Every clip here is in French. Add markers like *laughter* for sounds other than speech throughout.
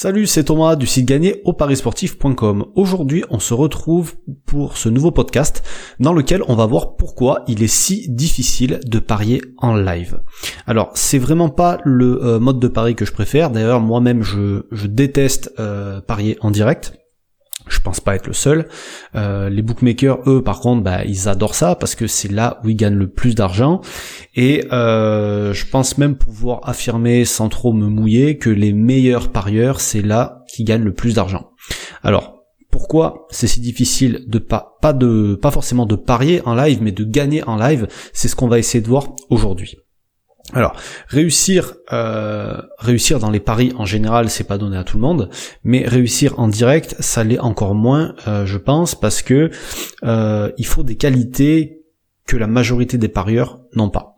Salut, c'est Thomas du site gagné au parisportif.com. Aujourd'hui, on se retrouve pour ce nouveau podcast dans lequel on va voir pourquoi il est si difficile de parier en live. Alors, c'est vraiment pas le euh, mode de pari que je préfère. D'ailleurs, moi-même, je, déteste euh, parier en direct. Je pense pas être le seul. Euh, les bookmakers, eux, par contre, bah, ils adorent ça parce que c'est là où ils gagnent le plus d'argent. Et euh, je pense même pouvoir affirmer, sans trop me mouiller, que les meilleurs parieurs, c'est là qui gagnent le plus d'argent. Alors, pourquoi c'est si difficile de pas, pas de, pas forcément de parier en live, mais de gagner en live, c'est ce qu'on va essayer de voir aujourd'hui. Alors, réussir, euh, réussir dans les paris en général, c'est pas donné à tout le monde, mais réussir en direct, ça l'est encore moins, euh, je pense, parce que euh, il faut des qualités que la majorité des parieurs n'ont pas.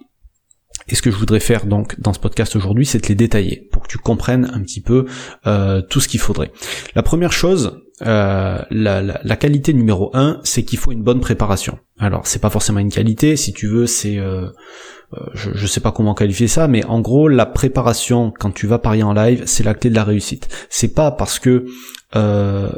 Et ce que je voudrais faire donc dans ce podcast aujourd'hui, c'est de les détailler pour que tu comprennes un petit peu tout ce qu'il faudrait. La première chose, la, la, qualité numéro un, c'est qu'il faut une bonne préparation. Alors c'est pas forcément une qualité, si tu veux, c'est euh, je, je sais pas comment qualifier ça, mais en gros, la préparation quand tu vas parier en live, c'est la clé de la réussite. C'est pas parce que euh,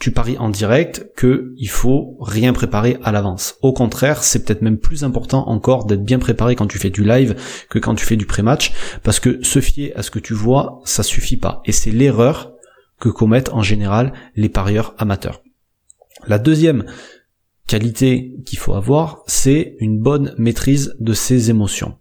tu paries en direct que il faut rien préparer à l'avance. Au contraire, c'est peut-être même plus important encore d'être bien préparé quand tu fais du live que quand tu fais du pré-match, parce que se fier à ce que tu vois, ça suffit pas. Et c'est l'erreur que commettent en général les parieurs amateurs. La deuxième qualité qu'il faut avoir, c'est une bonne maîtrise de ses émotions.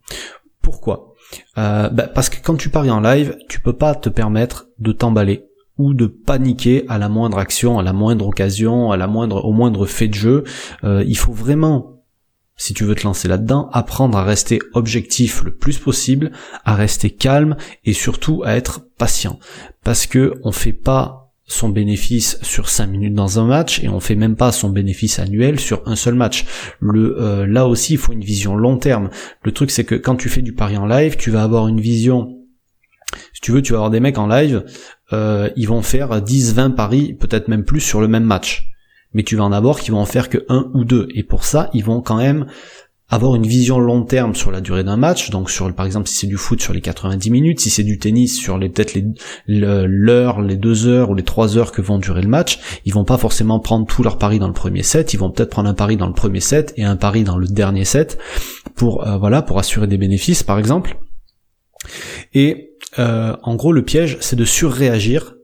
Pourquoi? Euh, bah, Parce que quand tu paries en live, tu peux pas te permettre de t'emballer ou de paniquer à la moindre action, à la moindre occasion, à la moindre, au moindre fait de jeu. Euh, il faut vraiment, si tu veux te lancer là-dedans, apprendre à rester objectif le plus possible, à rester calme et surtout à être patient. Parce que on fait pas son bénéfice sur 5 minutes dans un match et on fait même pas son bénéfice annuel sur un seul match. Euh, là aussi il faut une vision long terme. Le truc c'est que quand tu fais du pari en live, tu vas avoir une vision si tu veux, tu vas avoir des mecs en live, euh, ils vont faire 10, 20 paris, peut-être même plus sur le même match. Mais tu vas en avoir qui vont en faire que un ou deux. Et pour ça, ils vont quand même avoir une vision long terme sur la durée d'un match, donc sur par exemple si c'est du foot sur les 90 minutes, si c'est du tennis sur les peut-être l'heure, les deux heures ou les trois heures que vont durer le match, ils vont pas forcément prendre tous leurs paris dans le premier set, ils vont peut-être prendre un pari dans le premier set et un pari dans le dernier set pour euh, voilà pour assurer des bénéfices par exemple. Et euh, en gros le piège c'est de surréagir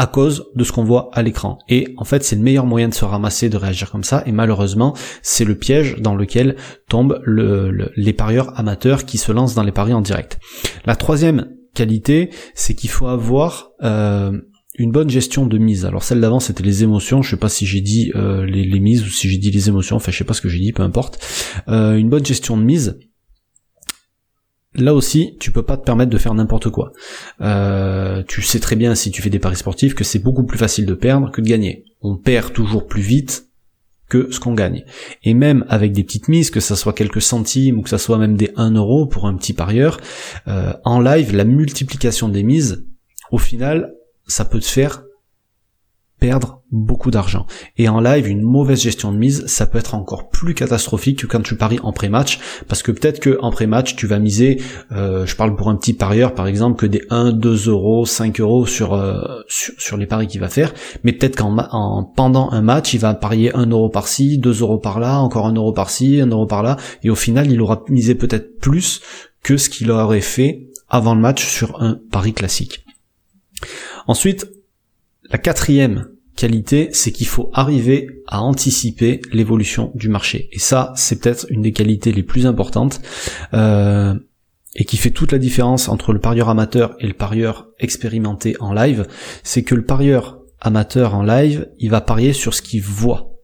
à cause de ce qu'on voit à l'écran. Et en fait, c'est le meilleur moyen de se ramasser, de réagir comme ça. Et malheureusement, c'est le piège dans lequel tombent les parieurs amateurs qui se lancent dans les paris en direct. La troisième qualité, c'est qu'il faut avoir euh, une bonne gestion de mise. Alors celle d'avant c'était les émotions, je sais pas si j'ai dit euh, les, mises ou si j'ai dit les émotions, enfin je sais pas ce que j'ai dit, peu importe. Une bonne gestion de mise, Là aussi, tu peux pas te permettre de faire n'importe quoi. Euh, tu sais très bien si tu fais des paris sportifs que c'est beaucoup plus facile de perdre que de gagner. On perd toujours plus vite que ce qu'on gagne. Et même avec des petites mises, que ça soit quelques centimes ou que ça soit même des 1 euro pour un petit parieur, euh, en live, la multiplication des mises, au final, ça peut te faire perdre beaucoup d'argent. Et en live, une mauvaise gestion de mise, ça peut être encore plus catastrophique que quand tu paries en pré-match, parce que peut-être que en pré-match, tu vas miser, euh, je parle pour un petit parieur par exemple, que des 1, 2 euros, 5 euros sur, euh, sur, les paris qu'il va faire, mais peut-être qu'en en, pendant un match, il va parier 1 euro par-ci, 2 euros par-là, encore 1 euro par-ci, 1 euro par-là, et au final, il aura misé peut-être plus que ce qu'il aurait fait avant le match sur un pari classique. Ensuite, la quatrième qualité, c'est qu'il faut arriver à anticiper l'évolution du marché. Et ça, c'est peut-être une des qualités les plus importantes euh, et qui fait toute la différence entre le parieur amateur et le parieur expérimenté en live. C'est que le parieur amateur en live, il va parier sur ce qu'il voit.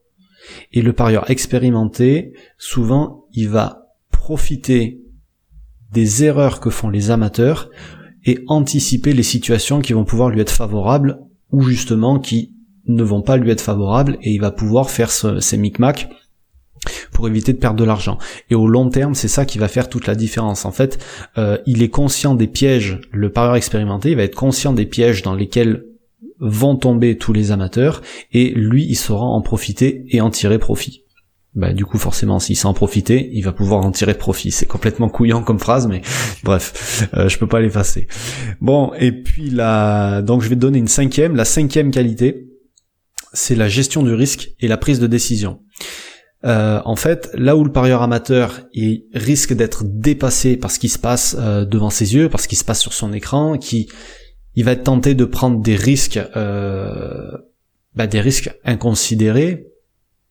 Et le parieur expérimenté, souvent, il va profiter des erreurs que font les amateurs et anticiper les situations qui vont pouvoir lui être favorables ou justement qui ne vont pas lui être favorables et il va pouvoir faire ces micmacs pour éviter de perdre de l'argent. Et au long terme, c'est ça qui va faire toute la différence. En fait, euh, il est conscient des pièges, le parieur expérimenté, il va être conscient des pièges dans lesquels vont tomber tous les amateurs, et lui, il saura en profiter et en tirer profit. Bah du coup forcément s'il sait en profiter, il va pouvoir en tirer profit. C'est complètement couillant comme phrase, mais *laughs* bref, euh, je peux pas l'effacer. Bon, et puis là, donc je vais te donner une cinquième. La cinquième qualité, c'est la gestion du risque et la prise de décision. Euh, en fait, là où le parieur amateur il risque d'être dépassé par ce qui se passe euh, devant ses yeux, par ce qui se passe sur son écran, qui il va être tenté de prendre des risques, bah, des risques inconsidérés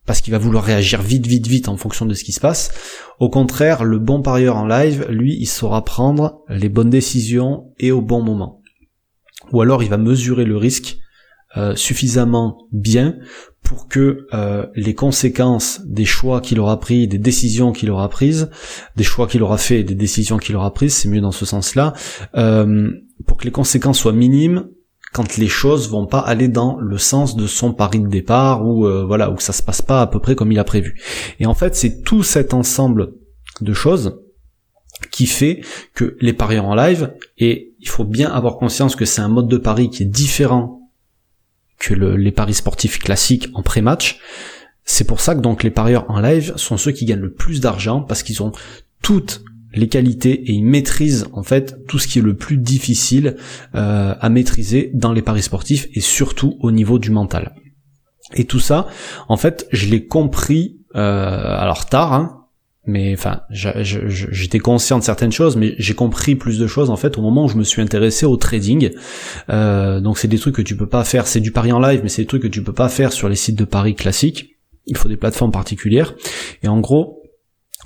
parce qu'il va vouloir réagir vite, vite, vite en fonction de ce qui se passe. Au contraire, le bon parieur en live, lui, il saura prendre les bonnes décisions et au bon moment. Ou alors il va mesurer le risque euh, suffisamment bien pour que euh, les conséquences des choix qu'il aura pris, des décisions qu'il aura prises, des choix qu'il aura fait et des décisions qu'il aura prises, c'est mieux dans ce sens-là, euh, pour que les conséquences soient minimes quand les choses vont pas aller dans le sens de son pari de départ ou euh, voilà où ça se passe pas à peu près comme il a prévu. Et en fait, c'est tout cet ensemble de choses qui fait que les paris en live et il faut bien avoir conscience que c'est un mode de pari qui est différent que les paris sportifs classiques en pré-match. C'est pour ça que donc les parieurs en live sont ceux qui gagnent le plus d'argent parce qu'ils ont toutes les qualités et ils maîtrisent en fait tout ce qui est le plus difficile euh, à maîtriser dans les paris sportifs et surtout au niveau du mental. Et tout ça, en fait, je l'ai compris euh, alors tard, hein, mais enfin, j'étais conscient de certaines choses, mais j'ai compris plus de choses en fait au moment où je me suis intéressé au trading. Euh, donc c'est des trucs que tu peux pas faire, c'est du pari en live, mais c'est des trucs que tu peux pas faire sur les sites de paris classiques. Il faut des plateformes particulières. Et en gros,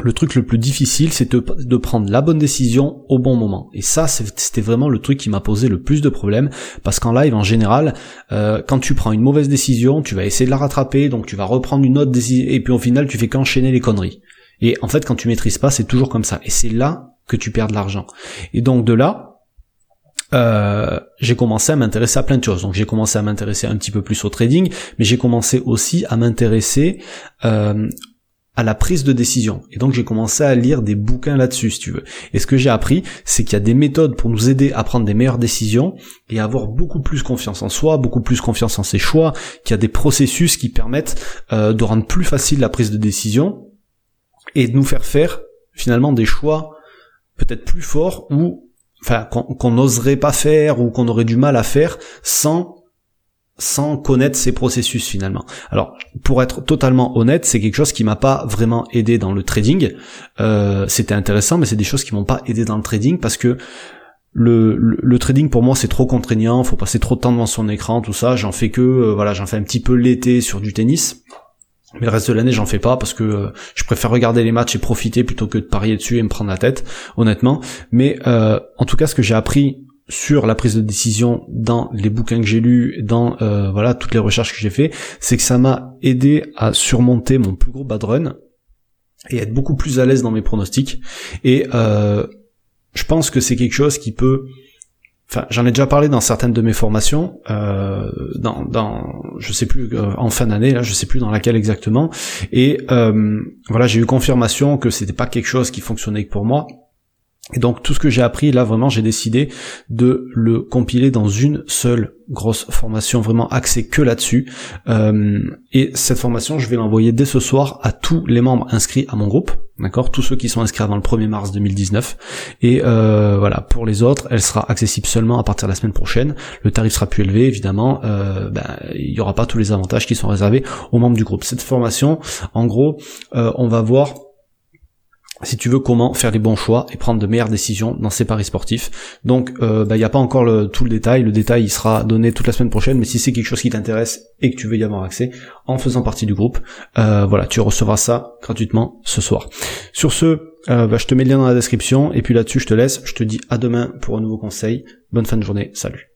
le truc le plus difficile, c'est de, prendre la bonne décision au bon moment. Et ça, c'était vraiment le truc qui m'a posé le plus de problèmes, parce qu'en live, en général, euh, quand tu prends une mauvaise décision, tu vas essayer de la rattraper, donc tu vas reprendre une autre décision, et puis au final, tu fais qu'enchaîner les conneries. Et en fait, quand tu maîtrises pas, c'est toujours comme ça. Et c'est là que tu perds de l'argent. Et donc de là, euh, j'ai commencé à m'intéresser à plein de choses. Donc j'ai commencé à m'intéresser un petit peu plus au trading, mais j'ai commencé aussi à m'intéresser euh, à la prise de décision. Et donc j'ai commencé à lire des bouquins là-dessus, si tu veux. Et ce que j'ai appris, c'est qu'il y a des méthodes pour nous aider à prendre des meilleures décisions et avoir beaucoup plus confiance en soi, beaucoup plus confiance en ses choix, qu'il y a des processus qui permettent euh, de rendre plus facile la prise de décision et de nous faire faire finalement des choix peut-être plus forts ou enfin qu'on n'oserait pas faire ou qu'on aurait du mal à faire sans sans connaître ces processus finalement. Alors pour être totalement honnête, c'est quelque chose qui m'a pas vraiment aidé dans le trading. Euh, c'était intéressant, mais c'est des choses qui m'ont pas aidé dans le trading parce que le, trading pour moi c'est trop contraignant, faut passer trop de temps devant son écran, tout ça. J'en fais que euh, voilà, j'en fais un petit peu l'été sur du tennis. Mais le reste de l'année, j'en fais pas parce que euh, je préfère regarder les matchs et profiter plutôt que de parier dessus et me prendre la tête, honnêtement. Mais en tout cas, ce que j'ai appris sur la prise de décision dans les bouquins que j'ai lus, dans euh, voilà toutes les recherches que j'ai fait, c'est que ça m'a aidé à surmonter mon plus gros bad run et être beaucoup plus à l'aise dans mes pronostics. Et euh, je pense que c'est quelque chose qui peut Enfin, j'en ai déjà parlé dans certaines de mes formations, euh, dans, je sais plus, euh, en fin d'année, là, je sais plus dans laquelle exactement. Et euh, voilà, j'ai eu confirmation que c'était pas quelque chose qui fonctionnait pour moi. Et donc tout ce que j'ai appris là vraiment j'ai décidé de le compiler dans une seule grosse formation vraiment axée que là-dessus. Euh, et cette formation je vais l'envoyer dès ce soir à tous les membres inscrits à mon groupe, d'accord, tous ceux qui sont inscrits avant le 1er mars 2019. Et euh, voilà pour les autres elle sera accessible seulement à partir de la semaine prochaine. Le tarif sera plus élevé évidemment. Euh, ben, il y aura pas tous les avantages qui sont réservés aux membres du groupe. Cette formation en gros on va voir si tu veux comment faire les bons choix et prendre de meilleures décisions dans ces paris sportifs. Donc il euh, n'y bah, a pas encore tout le détail, le détail il sera donné toute la semaine prochaine, mais si c'est quelque chose qui t'intéresse et que tu veux y avoir accès en faisant partie du groupe, euh, voilà, tu recevras ça gratuitement ce soir. Sur ce, euh, bah, je te mets le lien dans la description, et puis là-dessus je te laisse, je te dis à demain pour un nouveau conseil. Bonne fin de journée, salut.